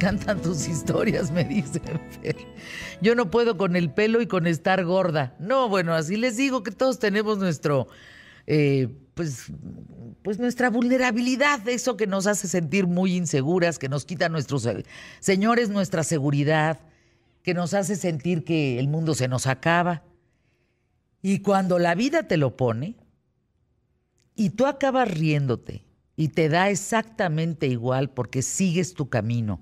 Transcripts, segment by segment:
encantan tus historias, me dice Yo no puedo con el pelo y con estar gorda. No, bueno, así les digo que todos tenemos nuestro, eh, pues, pues nuestra vulnerabilidad, eso que nos hace sentir muy inseguras, que nos quita nuestros señores nuestra seguridad, que nos hace sentir que el mundo se nos acaba. Y cuando la vida te lo pone y tú acabas riéndote y te da exactamente igual porque sigues tu camino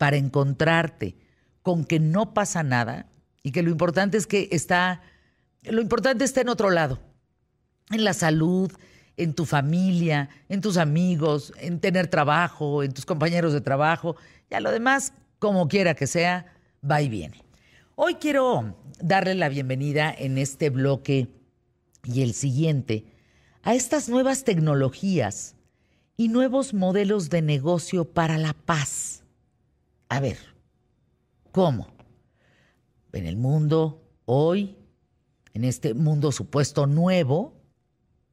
para encontrarte con que no pasa nada y que lo importante es que está, lo importante está en otro lado, en la salud, en tu familia, en tus amigos, en tener trabajo, en tus compañeros de trabajo, ya lo demás, como quiera que sea, va y viene. Hoy quiero darle la bienvenida en este bloque y el siguiente a estas nuevas tecnologías y nuevos modelos de negocio para la paz. A ver, ¿cómo? En el mundo hoy, en este mundo supuesto nuevo,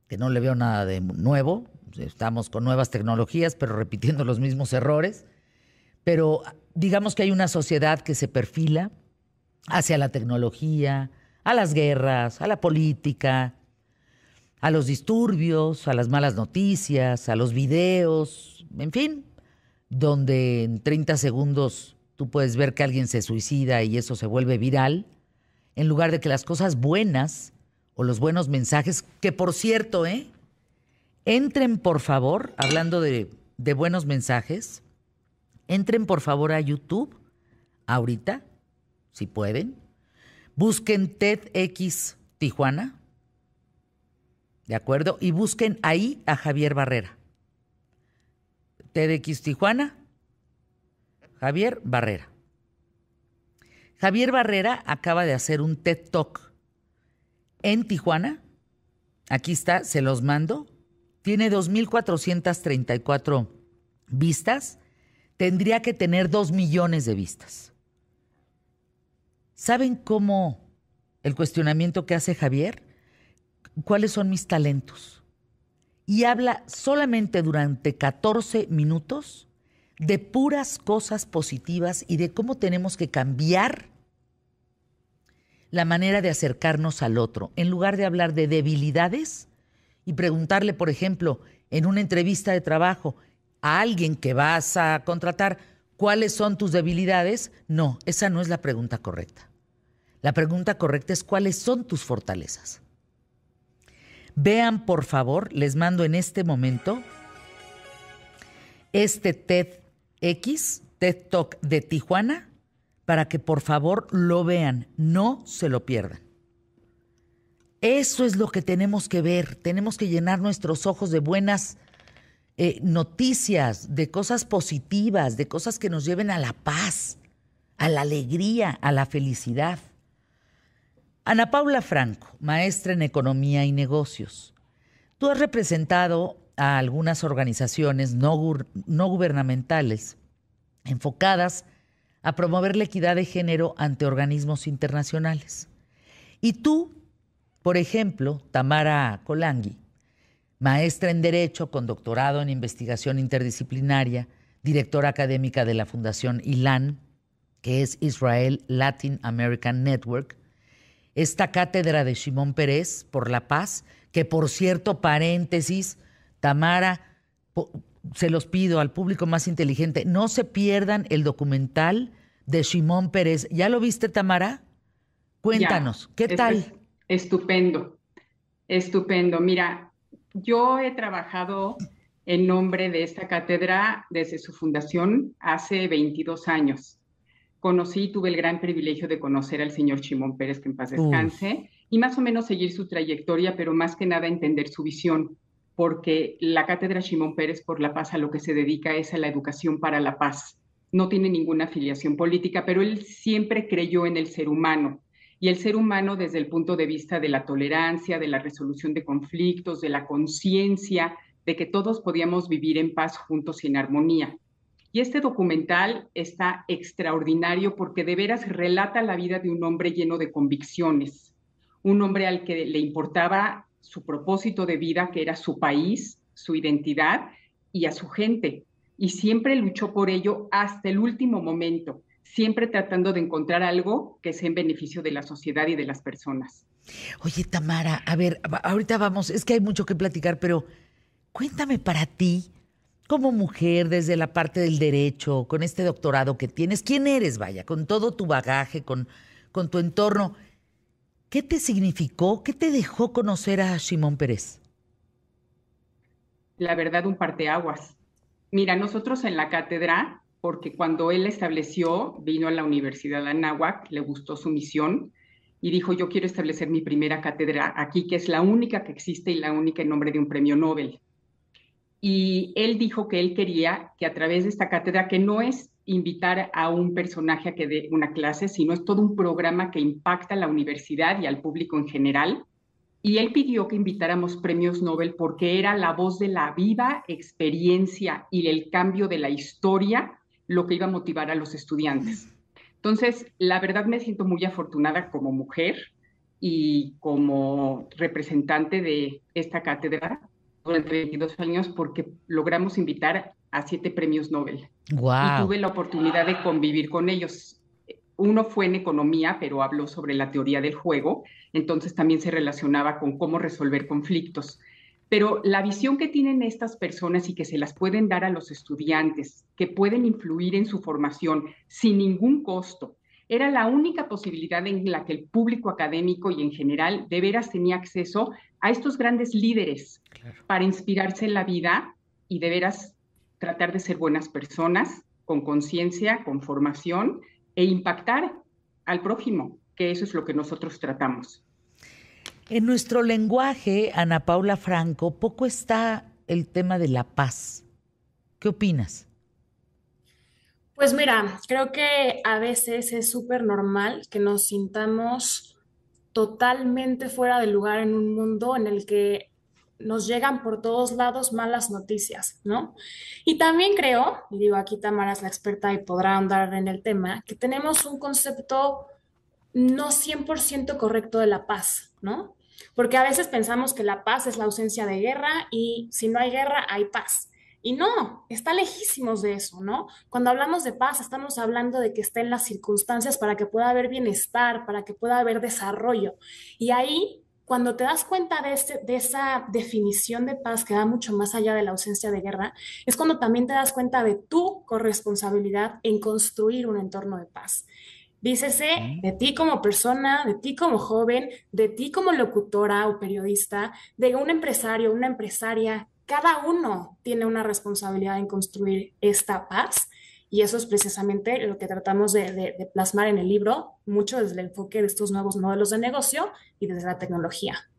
que no le veo nada de nuevo, estamos con nuevas tecnologías, pero repitiendo los mismos errores, pero digamos que hay una sociedad que se perfila hacia la tecnología, a las guerras, a la política, a los disturbios, a las malas noticias, a los videos, en fin, donde en 30 segundos tú puedes ver que alguien se suicida y eso se vuelve viral, en lugar de que las cosas buenas o los buenos mensajes, que por cierto, ¿eh? Entren por favor, hablando de, de buenos mensajes, entren por favor a YouTube ahorita si pueden. Busquen TEDx Tijuana, ¿de acuerdo? Y busquen ahí a Javier Barrera. TEDx Tijuana, Javier Barrera. Javier Barrera acaba de hacer un TED Talk en Tijuana. Aquí está, se los mando. Tiene 2.434 vistas. Tendría que tener 2 millones de vistas. ¿Saben cómo el cuestionamiento que hace Javier? ¿Cuáles son mis talentos? Y habla solamente durante 14 minutos de puras cosas positivas y de cómo tenemos que cambiar la manera de acercarnos al otro, en lugar de hablar de debilidades y preguntarle, por ejemplo, en una entrevista de trabajo a alguien que vas a contratar, ¿cuáles son tus debilidades? No, esa no es la pregunta correcta. La pregunta correcta es cuáles son tus fortalezas. Vean, por favor, les mando en este momento este TEDx, TED Talk de Tijuana, para que por favor lo vean, no se lo pierdan. Eso es lo que tenemos que ver, tenemos que llenar nuestros ojos de buenas eh, noticias, de cosas positivas, de cosas que nos lleven a la paz, a la alegría, a la felicidad. Ana Paula Franco, maestra en Economía y Negocios. Tú has representado a algunas organizaciones no, gubernamentales enfocadas a promover la equidad de género ante organismos internacionales. Y tú, por ejemplo, Tamara Colangui, maestra en Derecho con doctorado en Investigación Interdisciplinaria, directora académica de la Fundación ILAN, que es Israel Latin American Network, esta cátedra de Simón Pérez por la paz, que por cierto, paréntesis, Tamara, se los pido al público más inteligente, no se pierdan el documental de Simón Pérez. ¿Ya lo viste, Tamara? Cuéntanos, ¿qué tal? estupendo, estupendo. Mira, yo he trabajado en nombre de esta cátedra desde su fundación hace 22 años conocí, tuve el gran privilegio de conocer al señor Chimón Pérez, que en paz descanse, y más o menos seguir su trayectoria, pero más que nada entender su visión, porque la cátedra Chimón Pérez por la paz a lo que se dedica es a la educación para la paz. No tiene ninguna afiliación política, pero él siempre creyó en el ser humano. Y el ser humano desde el punto de vista de la tolerancia, de la resolución de conflictos, de la conciencia, de que todos podíamos vivir en paz juntos y en armonía. Y este documental está extraordinario porque de veras relata la vida de un hombre lleno de convicciones, un hombre al que le importaba su propósito de vida, que era su país, su identidad y a su gente. y siempre luchó por ello hasta el último momento, siempre tratando de encontrar algo que sea en beneficio de la sociedad y de las personas. Oye, Tamara, a ver, ahorita vamos, es que hay mucho que platicar, pero cuéntame para ti, como mujer, desde la parte del derecho, con este doctorado que tienes, ¿quién eres, vaya, con todo tu bagaje, con, con tu entorno? ¿Qué te significó, qué te dejó conocer a Simón Pérez? La verdad, un parteaguas. Mira, nosotros en la cátedra, porque cuando él estableció, vino a la Universidad de Anáhuac, le gustó su misión y dijo, yo quiero establecer mi primera cátedra aquí, que es la única que existe y la única en nombre de un premio Nobel y él dijo que él quería que a través de esta cátedra, que no es invitar a un personaje a que dé una clase, sino es todo un programa que impacta a la universidad y al público en general. Y él pidió que invitáramos premios Nobel porque era la voz de la viva experiencia y el cambio de la historia lo que iba a motivar a los estudiantes. Entonces, la verdad me siento muy afortunada como mujer y como representante de esta cátedra durante 22 años porque logramos invitar a siete premios Nobel. Y tuve la oportunidad de convivir con ellos. Uno fue en economía, pero habló sobre la teoría del juego, entonces también se relacionaba con cómo resolver conflictos. Pero la visión que tienen estas personas y que se las pueden dar a los estudiantes, que pueden influir en su formación sin ningún costo, era la única posibilidad en la que el público académico y en general de veras tenía acceso a estos grandes líderes para inspirarse en la vida y de veras tratar de ser buenas personas, con conciencia, con formación e impactar al prójimo, que eso es lo que nosotros tratamos. En nuestro lenguaje, Ana Paula Franco, poco está el tema de la paz. ¿Qué opinas? Pues mira, creo que a veces es súper normal que nos sintamos totalmente fuera de lugar en un mundo en el que nos llegan por todos lados malas noticias, ¿no? Y también creo, y digo aquí Tamara es la experta y podrá andar en el tema, que tenemos un concepto no 100% correcto de la paz, ¿no? Porque a veces pensamos que la paz es la ausencia de guerra y si no hay guerra hay paz. Y no, está lejísimos de eso, ¿no? Cuando hablamos de paz, estamos hablando de que estén las circunstancias para que pueda haber bienestar, para que pueda haber desarrollo. Y ahí, cuando te das cuenta de, este, de esa definición de paz que va mucho más allá de la ausencia de guerra, es cuando también te das cuenta de tu corresponsabilidad en construir un entorno de paz. Dícese de ti como persona, de ti como joven, de ti como locutora o periodista, de un empresario, una empresaria cada uno tiene una responsabilidad en construir esta paz y eso es precisamente lo que tratamos de, plasmar en el libro, mucho desde el enfoque de estos nuevos modelos de negocio y desde la tecnología.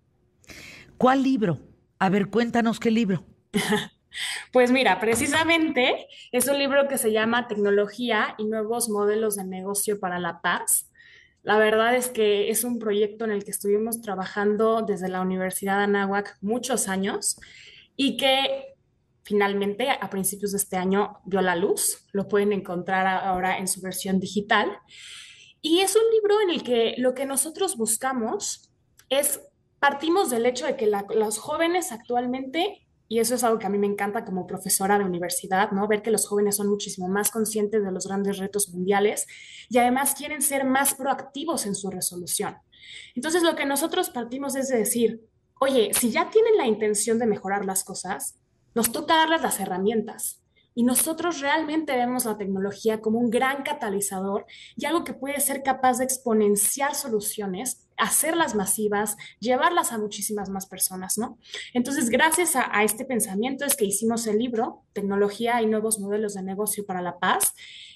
¿Cuál libro? A ver, cuéntanos qué libro. Pues mira, precisamente es un libro que se llama Tecnología y nuevos modelos de negocio para la paz. La verdad es que es un proyecto en el que estuvimos trabajando desde la Universidad de Anáhuac muchos años y que finalmente a principios de este año vio la luz. Lo pueden encontrar ahora en su versión digital. Y es un libro en el que lo que nosotros buscamos es, partimos del hecho de que los jóvenes actualmente, y eso es algo que a mí me encanta como profesora de universidad, ¿no? Ver que los jóvenes son muchísimo más conscientes de los grandes retos mundiales y además quieren ser más proactivos en su resolución. Entonces, lo que nosotros partimos es de decir, oye, si ya tienen la intención de mejorar las cosas, nos toca darles las herramientas. Y nosotros realmente vemos la tecnología como un gran catalizador y algo que puede ser capaz de exponenciar soluciones, hacerlas masivas, llevarlas a muchísimas más personas, ¿no? Entonces, gracias a, este pensamiento es que hicimos el libro, Tecnología y Nuevos Modelos de Negocio para la Paz,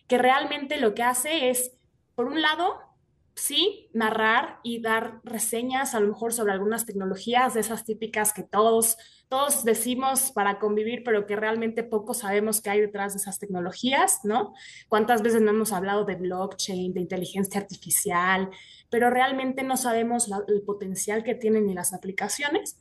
que realmente lo que hace es, por un lado, sí, narrar y dar reseñas a lo mejor sobre algunas tecnologías de esas típicas que todos, todos decimos para convivir, pero que realmente poco sabemos qué hay detrás de esas tecnologías, ¿no? ¿Cuántas veces no hemos hablado de blockchain, de inteligencia artificial, pero realmente no sabemos el potencial que tienen ni las aplicaciones?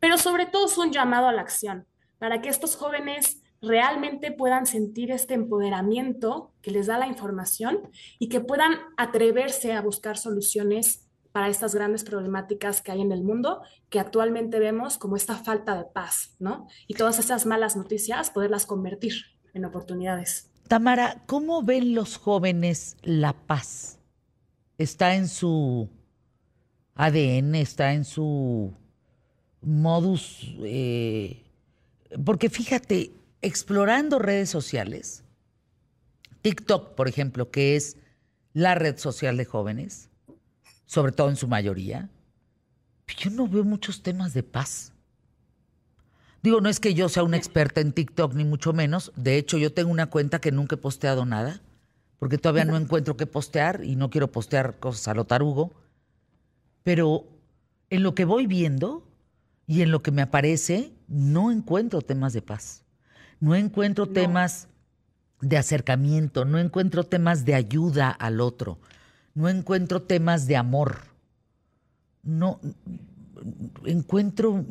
Pero sobre todo es un llamado a la acción para que estos jóvenes realmente puedan sentir este empoderamiento que les da la información y que puedan atreverse a buscar soluciones para estas grandes problemáticas que hay en el mundo, que actualmente vemos como esta falta de paz, ¿no? Y todas esas malas noticias, poderlas convertir. en oportunidades. Tamara, ¿cómo ven los jóvenes la paz? ¿Está en su ADN, está en su modus? Eh, porque fíjate, explorando redes sociales, TikTok, por ejemplo, que es la red social de jóvenes, sobre todo en su mayoría, yo no veo muchos temas de paz. Digo, no es que yo sea una experta en TikTok, ni mucho menos. De hecho, yo tengo una cuenta que nunca he posteado nada, porque todavía no encuentro qué postear y no quiero postear cosas a lo tarugo. Pero en lo que voy viendo y en lo que me aparece, no encuentro temas de paz. No encuentro temas de acercamiento, no encuentro temas de ayuda al otro, no encuentro temas de amor. No encuentro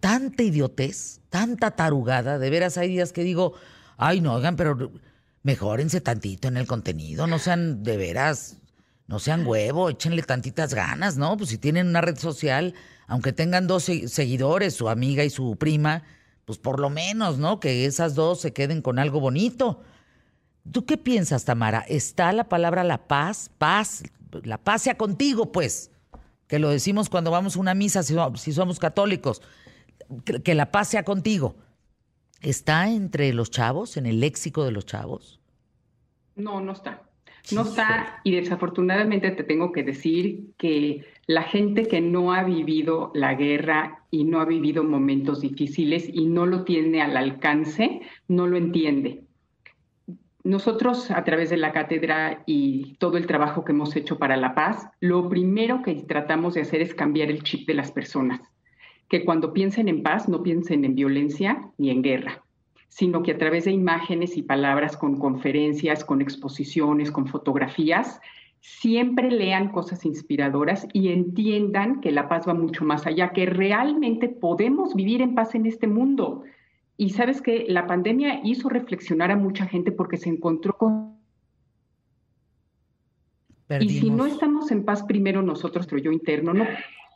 tanta idiotez, tanta tarugada, de veras hay días que digo, ay no, oigan, pero mejórense tantito en el contenido, no sean de veras, no sean huevo, échenle tantitas ganas, ¿no? Pues si tienen una red social, aunque tengan dos seguidores, su amiga y su prima, pues por lo menos, ¿no? Que esas dos se queden con algo bonito. ¿Tú qué piensas, Tamara? ¿Está la palabra la paz? Paz, la paz sea contigo, pues que lo decimos cuando vamos a una misa si, somos católicos, que, la paz sea contigo, ¿está entre los chavos, en el léxico de los chavos? No, no está. No está y desafortunadamente te tengo que decir que la gente que no ha vivido la guerra y no ha vivido momentos difíciles y no lo tiene al alcance, no lo entiende. Nosotros, a través de la cátedra y todo el trabajo que hemos hecho para la paz, lo primero que tratamos de hacer es cambiar el chip de las personas, que cuando piensen en paz no piensen en violencia ni en guerra, sino que a través de imágenes y palabras, con conferencias, con exposiciones, con fotografías, siempre lean cosas inspiradoras y entiendan que la paz va mucho más allá, que realmente podemos vivir en paz en este mundo y sabes que la pandemia hizo reflexionar a mucha gente porque se encontró con... Y si no estamos en paz primero nosotros, nuestro yo interno, no,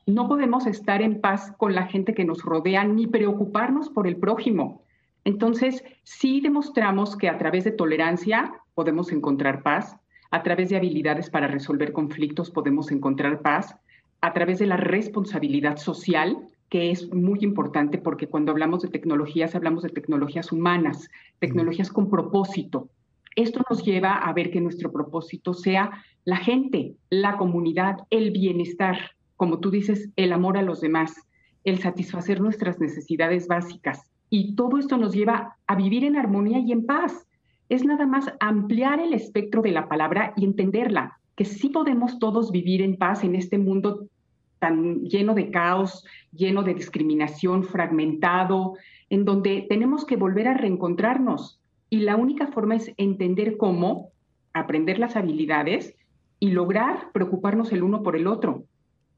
no podemos estar en paz con la gente que nos rodea ni preocuparnos por el prójimo. Entonces, sí demostramos que a través de tolerancia podemos encontrar paz, a través de habilidades para resolver conflictos podemos encontrar paz, a través de la responsabilidad social que es muy importante porque cuando hablamos de tecnologías, hablamos de tecnologías humanas, tecnologías con propósito. Esto nos lleva a ver que nuestro propósito sea la gente, la comunidad, el bienestar, como tú dices, el amor a los demás, el satisfacer nuestras necesidades básicas. Y todo esto nos lleva a vivir en armonía y en paz. Es nada más ampliar el espectro de la palabra y entenderla, que sí podemos todos vivir en paz en este mundo tan lleno de caos, lleno de discriminación, fragmentado, en donde tenemos que volver a reencontrarnos. Y la única forma es entender cómo, aprender las habilidades y lograr preocuparnos el uno por el otro.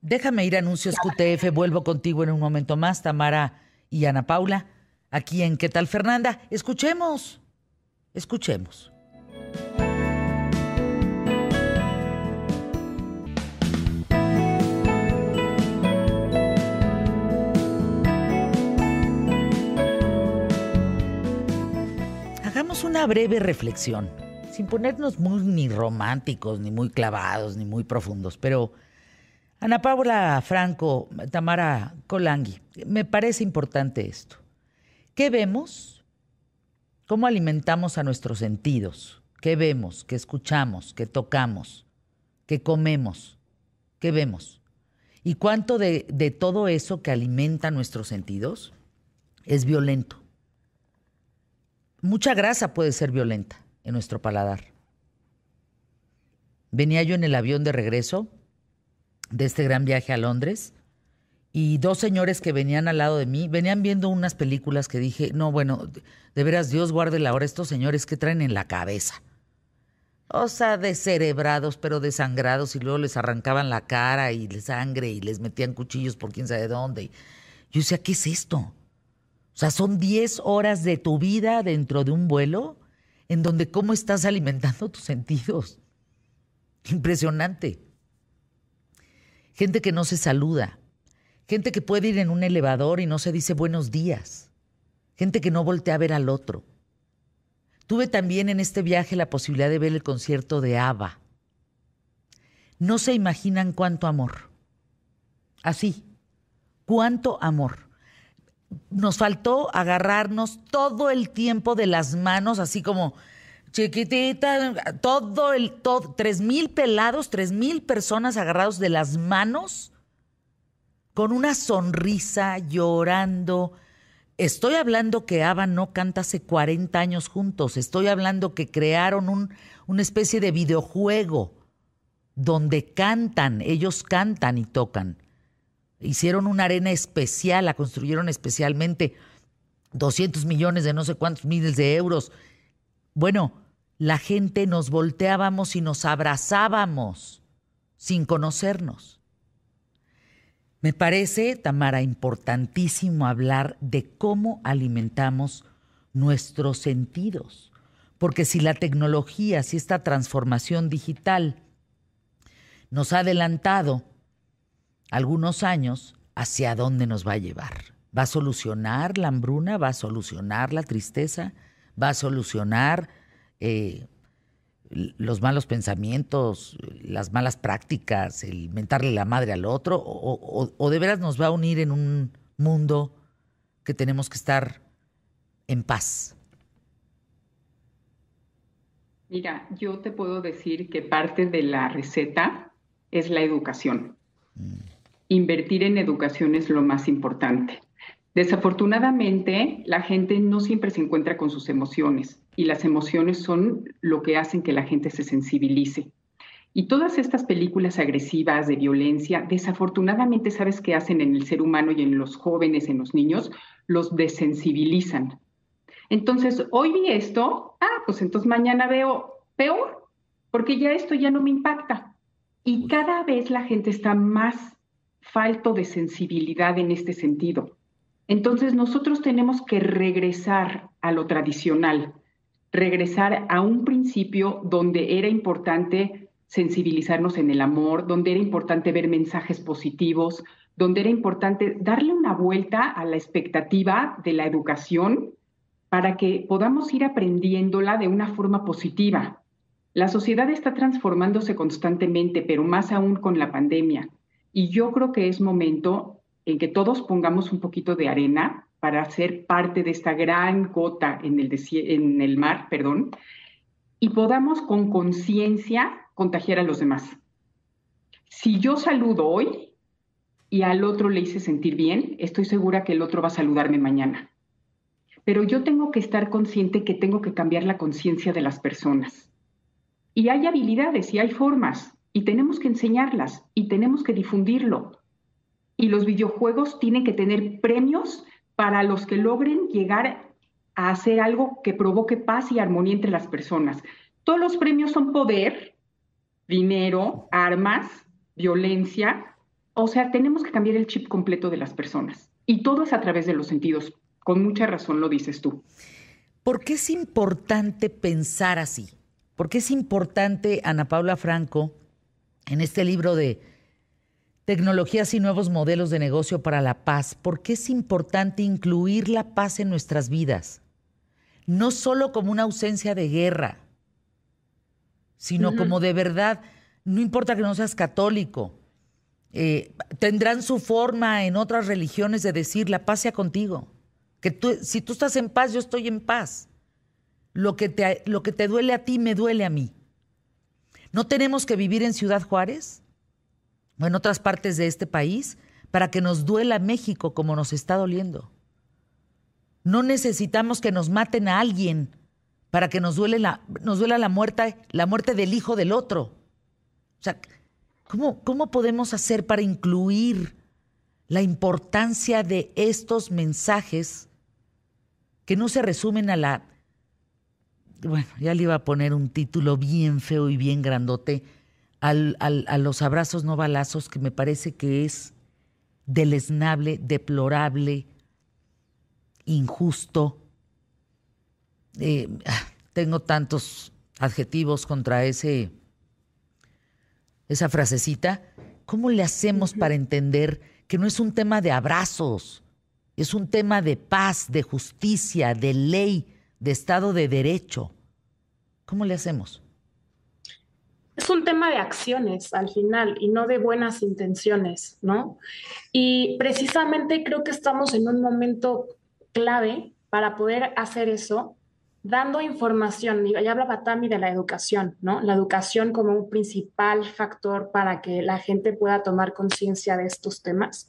Déjame ir a anuncios QTF, vuelvo contigo en un momento más, Tamara y Ana Paula, aquí en ¿Qué tal Fernanda? Escuchemos, escuchemos. una breve reflexión, sin ponernos muy ni románticos, ni muy clavados, ni muy profundos, pero Ana Paula Franco, Tamara Colangui, me parece importante esto. ¿Qué vemos? ¿Cómo alimentamos a nuestros sentidos? ¿Qué vemos? ¿Qué escuchamos? ¿Qué tocamos? ¿Qué comemos? ¿Qué vemos? ¿Y cuánto de, de todo eso que alimenta nuestros sentidos es violento? Mucha grasa puede ser violenta en nuestro paladar. Venía yo en el avión de regreso de este gran viaje a Londres y dos señores que venían al lado de mí venían viendo unas películas que dije, no, bueno, de veras Dios guarde la hora estos señores que traen en la cabeza. O sea, descerebrados, pero desangrados, y luego les arrancaban la cara y la sangre y les metían cuchillos por quién sabe dónde. Yo decía, ¿qué es esto? O sea, son 10 horas de tu vida dentro de un vuelo en donde cómo estás alimentando tus sentidos. Impresionante. Gente que no se saluda. Gente que puede ir en un elevador y no se dice buenos días. Gente que no voltea a ver al otro. Tuve también en este viaje la posibilidad de ver el concierto de ABBA. No se imaginan cuánto amor. Así, cuánto amor. Nos faltó agarrarnos todo el tiempo de las manos, así como chiquitita, todo el, todo, tres mil pelados, tres mil personas agarrados de las manos, con una sonrisa, llorando, Estoy hablando que ABBA no canta hace 40 años juntos. Estoy hablando que crearon un, una especie de videojuego donde cantan, ellos cantan y tocan. Hicieron una arena especial, la construyeron especialmente 200 millones de no sé cuántos miles de euros. Bueno, la gente nos volteábamos y nos abrazábamos sin conocernos. Me parece, Tamara, importantísimo hablar de cómo alimentamos nuestros sentidos, porque si la tecnología, si esta transformación digital nos ha adelantado algunos años, ¿hacia dónde nos va a llevar? ¿Va a solucionar la hambruna? ¿Va a solucionar la tristeza? ¿Va a solucionar eh, los malos pensamientos, las malas prácticas, el mentarle la madre al otro, o, de veras nos va a unir en un mundo que tenemos que estar en paz? Mira, yo te puedo decir que parte de la receta es la educación. Mm. Invertir en educación es lo más importante. Desafortunadamente, la gente no siempre se encuentra con sus emociones y las emociones son lo que hacen que la gente se sensibilice. Y todas estas películas agresivas de violencia, desafortunadamente, ¿sabes qué hacen en el ser humano y en los jóvenes, en los niños? Los desensibilizan. Entonces, hoy vi esto, ah, pues entonces mañana veo peor, porque ya esto ya no me impacta. Y cada vez la gente está más falto de sensibilidad en este sentido. Entonces nosotros tenemos que regresar a lo tradicional, regresar a un principio donde era importante sensibilizarnos en el amor, donde era importante ver mensajes positivos, donde era importante darle una vuelta a la expectativa de la educación para que podamos ir aprendiéndola de una forma positiva. La sociedad está transformándose constantemente, pero más aún con la pandemia. Y yo creo que es momento en que todos pongamos un poquito de arena para ser parte de esta gran gota en el, en el mar, perdón, y podamos con conciencia contagiar a los demás. Si yo saludo hoy y al otro le hice sentir bien, estoy segura que el otro va a saludarme mañana. Pero yo tengo que estar consciente que tengo que cambiar la conciencia de las personas. Y hay habilidades y hay formas, y tenemos que enseñarlas y tenemos que difundirlo y los videojuegos tienen que tener premios para los que logren llegar a hacer algo que provoque paz y armonía entre las personas. Todos los premios son poder, dinero, armas, violencia. O sea, tenemos que cambiar el chip completo de las personas. Y todo es a través de los sentidos. Con mucha razón lo dices tú. ¿Por qué es importante pensar así? ¿Por qué es importante, Ana Paula Franco, en este libro de tecnologías y nuevos modelos de negocio para la paz, ¿por qué es importante incluir la paz en nuestras vidas? No solo como una ausencia de guerra, sino como de verdad, no importa que no seas católico, eh, tendrán su forma en otras religiones de decir la paz sea contigo. Que tú, si tú estás en paz, yo estoy en paz. Lo que, te, lo que te duele a ti, me duele a mí. ¿No tenemos que vivir en Ciudad Juárez? En otras partes de este país para que nos duela México como nos está doliendo. No necesitamos que nos maten a alguien para que nos, duele la, nos duela la muerte, la muerte del hijo del otro. O sea, ¿cómo, ¿cómo podemos hacer para incluir la importancia de estos mensajes que no se resumen a la... Bueno, ya le iba a poner un título bien feo y bien grandote, al, a los abrazos no balazos, que me parece que es deleznable, deplorable, injusto. Eh, ah, tengo tantos adjetivos contra ese, esa frasecita. ¿Cómo le hacemos para entender que no es un tema de abrazos, es un tema de paz, de justicia, de ley, de Estado de Derecho? ¿Cómo le hacemos? Es un tema de acciones al final y no de buenas intenciones, ¿no? Y precisamente creo que estamos en un momento clave para poder hacer eso, dando información. Ya hablaba Tami de la educación, ¿no? La educación como un principal factor para que la gente pueda tomar conciencia de estos temas.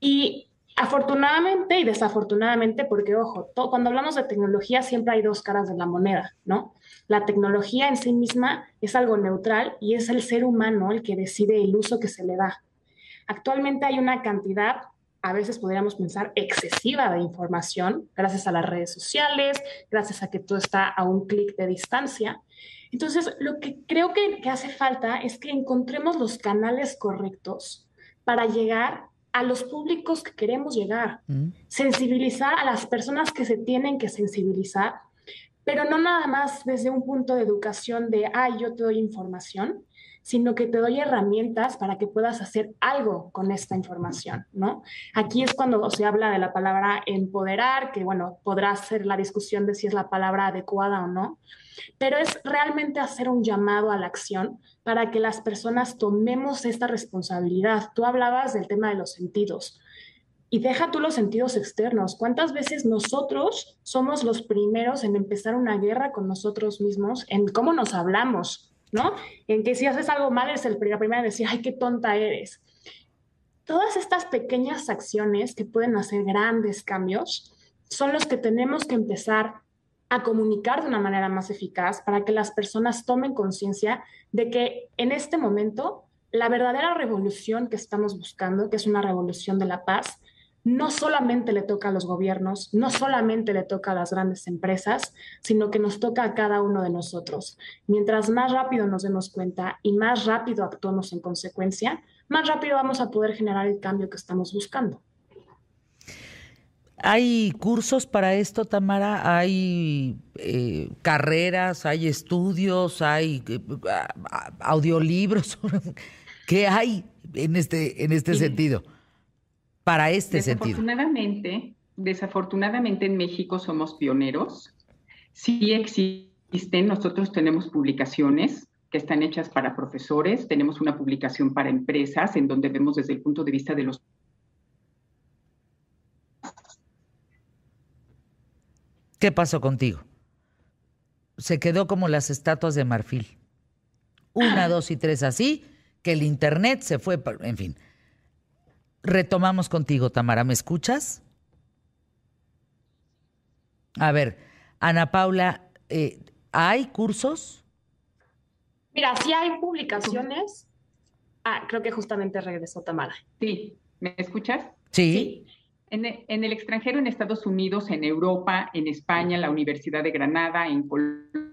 Y afortunadamente y desafortunadamente, porque ojo, cuando hablamos de tecnología siempre hay dos caras de la moneda, ¿no? La tecnología en sí misma es algo neutral y es el ser humano el que decide el uso que se le da. Actualmente hay una cantidad, a veces podríamos pensar, excesiva de información, gracias a las redes sociales, gracias a que todo está a un clic de distancia. Entonces, lo que creo que, hace falta es que encontremos los canales correctos para llegar a los públicos que queremos llegar, mm. sensibilizar a las personas que se tienen que sensibilizar pero no nada más desde un punto de educación de, ay, yo te doy información, sino que te doy herramientas para que puedas hacer algo con esta información, ¿no? Aquí es cuando se habla de la palabra empoderar, que bueno, podrá ser la discusión de si es la palabra adecuada o no, pero es realmente hacer un llamado a la acción para que las personas tomemos esta responsabilidad. Tú hablabas del tema de los sentidos. Y deja tú los sentidos externos. ¿Cuántas veces nosotros somos los primeros en empezar una guerra con nosotros mismos, en cómo nos hablamos, ¿no? En que si haces algo mal es el, la primera en decir, ay, qué tonta eres. Todas estas pequeñas acciones que pueden hacer grandes cambios son los que tenemos que empezar a comunicar de una manera más eficaz para que las personas tomen conciencia de que en este momento la verdadera revolución que estamos buscando, que es una revolución de la paz, no solamente le toca a los gobiernos, no solamente le toca a las grandes empresas, sino que nos toca a cada uno de nosotros. Mientras más rápido nos demos cuenta y más rápido actuamos en consecuencia, más rápido vamos a poder generar el cambio que estamos buscando. ¿Hay cursos para esto, Tamara? ¿Hay eh, carreras? ¿Hay estudios? ¿Hay eh, audiolibros? ¿Qué hay en este, en este sentido? para este desafortunadamente, sentido? Desafortunadamente en México somos pioneros. Sí existen, nosotros tenemos publicaciones que están hechas para profesores, tenemos una publicación para empresas en donde vemos desde el punto de vista de los... ¿Qué pasó contigo? Se quedó como las estatuas de marfil. Una, dos y tres así, que el Internet se fue, en fin retomamos contigo, Tamara. ¿Me escuchas? A ver, Ana Paula, eh, ¿hay cursos? Mira, sí hay publicaciones. Ah, creo que justamente regresó Tamara. Sí, ¿me escuchas? Sí. En, el extranjero, en Estados Unidos, en Europa, en España, la Universidad de Granada, en Colombia.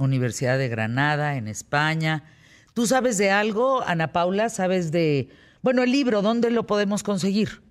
Universidad de Granada, en España. ¿Tú sabes de algo, Ana Paula? ¿Sabes de, bueno, el libro, ¿dónde lo podemos conseguir?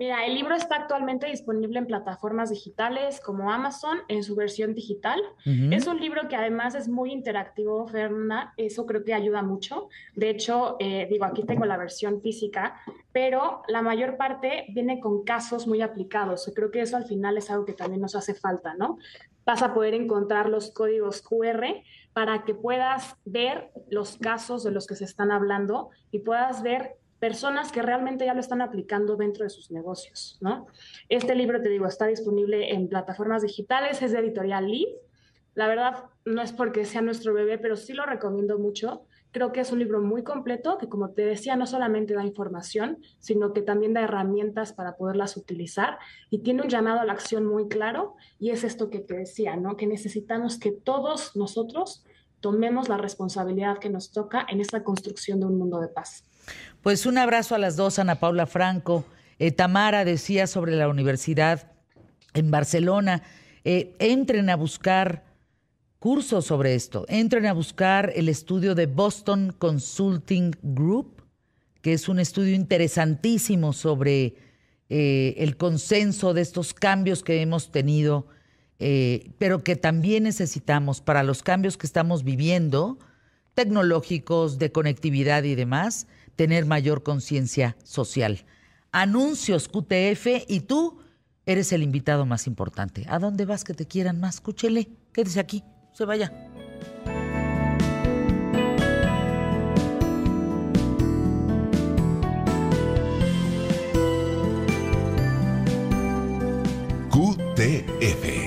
Mira, el libro está actualmente disponible en plataformas digitales como Amazon en su versión digital. Es un libro que además es muy interactivo, Fernanda. Eso creo que ayuda mucho. De hecho, eh, digo, aquí tengo la versión física, pero la mayor parte viene con casos muy aplicados. Creo que eso al final es algo que también nos hace falta, ¿no? Vas a poder encontrar los códigos QR para que puedas ver los casos de los que se están hablando y puedas ver personas que realmente ya lo están aplicando dentro de sus negocios, ¿no? Este libro, te digo, está disponible en plataformas digitales, es de editorial Lee. La verdad, no es porque sea nuestro bebé, pero sí lo recomiendo mucho. Creo que es un libro muy completo que, como te decía, no solamente da información, sino que también da herramientas para poderlas utilizar y tiene un llamado a la acción muy claro y es esto que te decía, ¿no? Que necesitamos que todos nosotros tomemos la responsabilidad que nos toca en esta construcción de un mundo de paz. Pues un abrazo a las dos, Ana Paula Franco. Eh, Tamara decía sobre la universidad en Barcelona, eh, entren a buscar cursos sobre esto, entren a buscar el estudio de Boston Consulting Group, que es un estudio interesantísimo sobre eh, el consenso de estos cambios que hemos tenido, pero que también necesitamos para los cambios que estamos viviendo, tecnológicos, de conectividad y demás, tener mayor conciencia social. Anuncios QTF y tú eres el invitado más importante. ¿A dónde vas que te quieran más? Escúchele, quédese aquí, se vaya. QTF